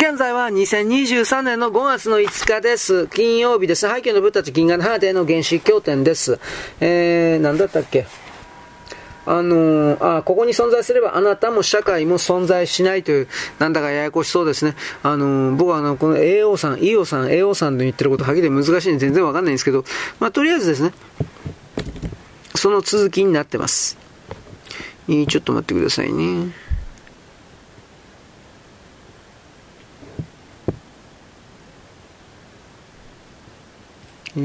現在は2023年の5月の5日です。金曜日です。背景のブッダと銀河のハーデの原始経典です。えー、なんだったっけ？あのー、あ、ここに存在すればあなたも社会も存在しないという、なんだかややこしそうですね。あのー、僕はあの、この AO さん、EO さん、AO さんの言ってることはっきり難しいんで全然わかんないんですけど、まあ、とりあえずですね、その続きになってます。えちょっと待ってくださいね。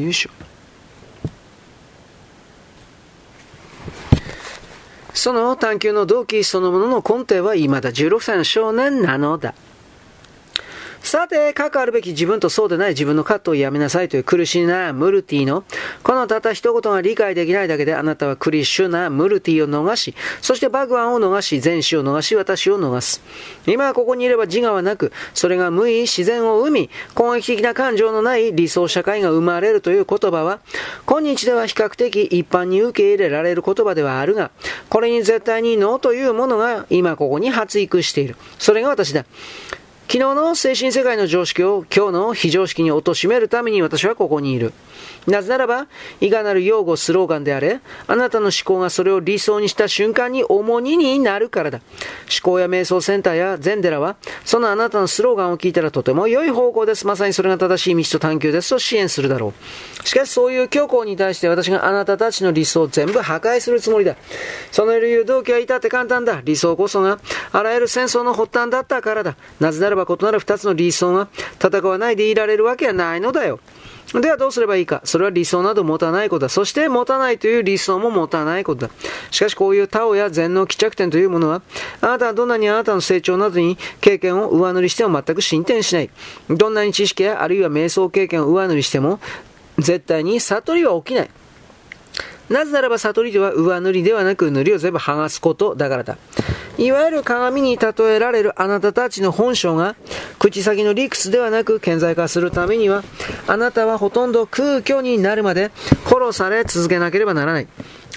よいしょ。その探求の動機そのものの根底は未だ16歳の少年なのだ。さて、かくあるべき自分とそうでない自分の葛藤をやめなさいという苦しいなムルティの、このたった一言が理解できないだけであなたはクリッシュなムルティを逃し、そしてバグワンを逃し、全死を逃し、私を逃す。今はここにいれば自我はなく、それが無意、自然を生み、攻撃的な感情のない理想社会が生まれるという言葉は、今日では比較的一般に受け入れられる言葉ではあるが、これに絶対にノーというものが今ここに発育している。それが私だ。昨日の精神世界の常識を今日の非常識に貶めるために私はここにいる。なぜならば、いかなる用語、スローガンであれ、あなたの思考がそれを理想にした瞬間に重荷になるからだ。思考や瞑想センターや禅寺は、そのあなたのスローガンを聞いたらとても良い方向です。まさにそれが正しい道と探求ですと支援するだろう。しかしそういう強行に対して私があなたたちの理想を全部破壊するつもりだ。その理由、動機は至って簡単だ。理想こそが、あらゆる戦争の発端だったからだ。なぜならば異なる二つの理想が戦わないでいられるわけはないのだよ。ではどうすればいいかそれは理想など持たないことだ。そして持たないという理想も持たないことだ。しかしこういうタオや禅の帰着点というものは、あなたはどんなにあなたの成長などに経験を上塗りしても全く進展しない。どんなに知識やあるいは瞑想経験を上塗りしても、絶対に悟りは起きない。なぜならば悟りでは上塗りではなく塗りを全部剥がすことだからだ。いわゆる鏡に例えられるあなたたちの本性が口先の理屈ではなく顕在化するためにはあなたはほとんど空虚になるまで殺され続けなければならない。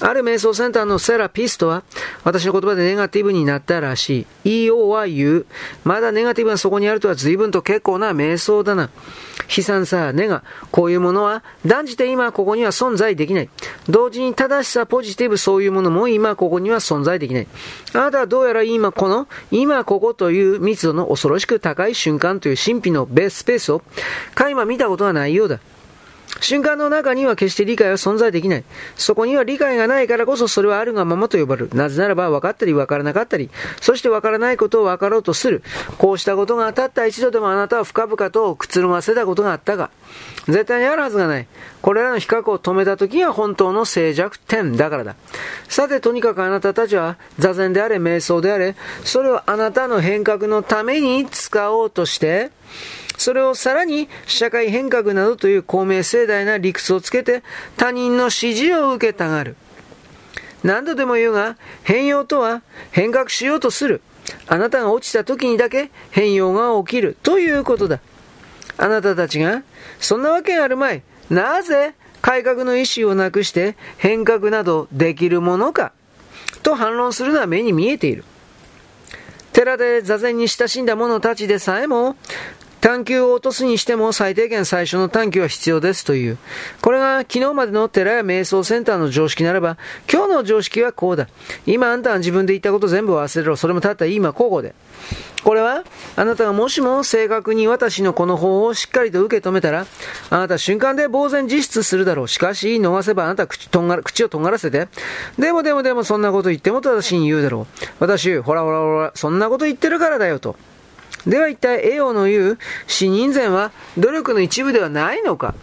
ある瞑想センターのセラピストは、私の言葉でネガティブになったらしい。EO は言う。まだネガティブがそこにあるとは随分と結構な瞑想だな。悲惨さ、ネガ、こういうものは断じて今ここには存在できない。同時に正しさ、ポジティブ、そういうものも今ここには存在できない。あなたはどうやら今この、今ここという密度の恐ろしく高い瞬間という神秘のベースペースを、垣間見たことはないようだ。瞬間の中には決して理解は存在できない。そこには理解がないからこそそれはあるがままと呼ばれる。なぜならば分かったり分からなかったり、そして分からないことを分かろうとする。こうしたことがたった一度でもあなたは深々とくつろがせたことがあったが、絶対にあるはずがない。これらの比較を止めた時が本当の静寂点だからだ。さて、とにかくあなたたちは座禅であれ、瞑想であれ、それをあなたの変革のために使おうとして、それをさらに社会変革などという公明盛大な理屈をつけて他人の指示を受けたがる。何度でも言うが、変容とは変革しようとする。あなたが落ちた時にだけ変容が起きるということだ。あなたたちが、そんなわけあるまい。なぜ改革の意思をなくして変革などできるものかと反論するのは目に見えている。寺で座禅に親しんだ者たちでさえも、探求を落とすにしても最低限最初の探求は必要ですという。これが昨日までの寺や瞑想センターの常識ならば、今日の常識はこうだ。今あんたは自分で言ったこと全部忘れろ。それもたった今交互で。これは、あなたがもしも正確に私のこの方をしっかりと受け止めたら、あなた瞬間で呆然自失するだろう。しかし、逃せばあなた口とんが口をとんがらせて、でもでもでもそんなこと言ってもと私に言うだろう。私、ほらほらほら、そんなこと言ってるからだよと。では一体、栄養の言う死人前は努力の一部ではないのか？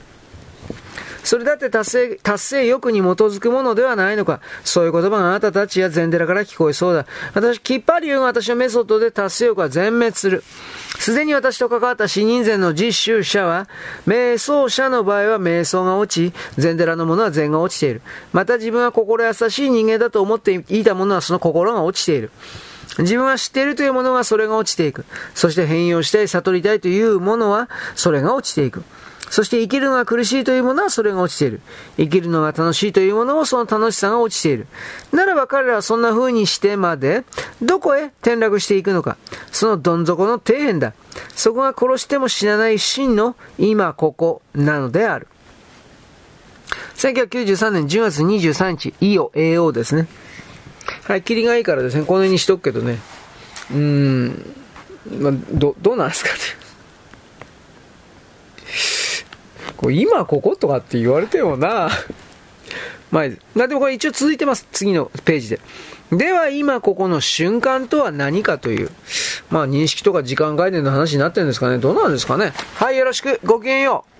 それだって達成、達成欲に基づくものではないのか？そういう言葉があなたたちや禅寺から聞こえそうだ。私、きっぱり言うが私のメソッドで達成欲は全滅する。すでに私と関わった死人禅の実習者は、瞑想者の場合は瞑想が落ち、禅寺のものは禅が落ちている。また自分は心優しい人間だと思っていたものはその心が落ちている。自分は知っているというものがそれが落ちていく。そして変容したい、悟りたいというものはそれが落ちていく。そして生きるのが苦しいというものはそれが落ちている。生きるのが楽しいというものもその楽しさが落ちている。ならば彼らはそんな風にしてまで、どこへ転落していくのか。そのどん底の底辺だ。そこが殺しても死なない真の今ここなのである。1993年10月23日、イオ AO ですね。はい、霧がいいからですね、この辺にしとくけどね。うーん、ま、ど、どうなんですかね。これ今こことかって言われてもな。まあ、まあでもこれ一応続いてます。次のページで。では今ここの瞬間とは何かという、まあ認識とか時間概念の話になってるんですかね。どうなんですかね。はい、よろしく。ごきげんよう。